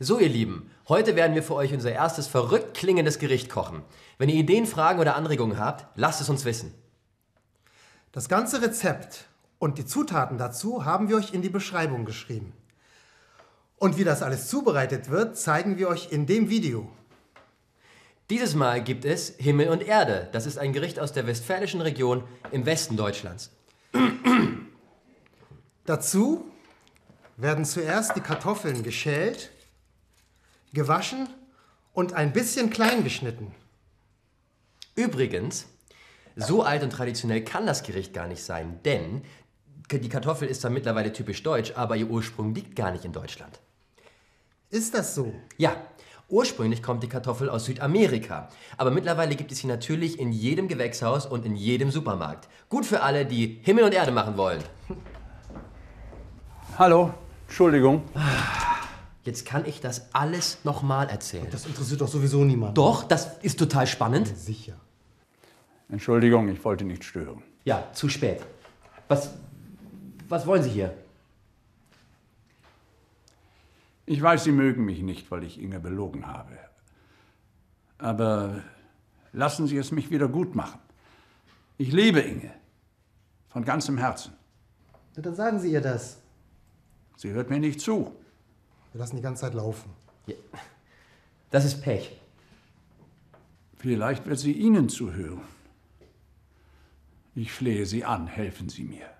So, ihr Lieben, heute werden wir für euch unser erstes verrückt klingendes Gericht kochen. Wenn ihr Ideen, Fragen oder Anregungen habt, lasst es uns wissen. Das ganze Rezept und die Zutaten dazu haben wir euch in die Beschreibung geschrieben. Und wie das alles zubereitet wird, zeigen wir euch in dem Video. Dieses Mal gibt es Himmel und Erde. Das ist ein Gericht aus der westfälischen Region im Westen Deutschlands. Dazu werden zuerst die Kartoffeln geschält, gewaschen und ein bisschen klein geschnitten. Übrigens, so alt und traditionell kann das Gericht gar nicht sein, denn die Kartoffel ist zwar mittlerweile typisch deutsch, aber ihr Ursprung liegt gar nicht in Deutschland. Ist das so? Ja, ursprünglich kommt die Kartoffel aus Südamerika, aber mittlerweile gibt es sie natürlich in jedem Gewächshaus und in jedem Supermarkt. Gut für alle, die Himmel und Erde machen wollen. Hallo, Entschuldigung. Jetzt kann ich das alles nochmal erzählen. Das interessiert doch sowieso niemanden. Doch, das ist total spannend. Sicher. Entschuldigung, ich wollte nicht stören. Ja, zu spät. Was, was wollen Sie hier? Ich weiß, Sie mögen mich nicht, weil ich Inge belogen habe. Aber lassen Sie es mich wieder gut machen. Ich liebe Inge. Von ganzem Herzen. Ja, dann sagen Sie ihr das. Sie hört mir nicht zu. Wir lassen die ganze Zeit laufen. Ja. Das ist Pech. Vielleicht wird sie Ihnen zuhören. Ich flehe Sie an, helfen Sie mir.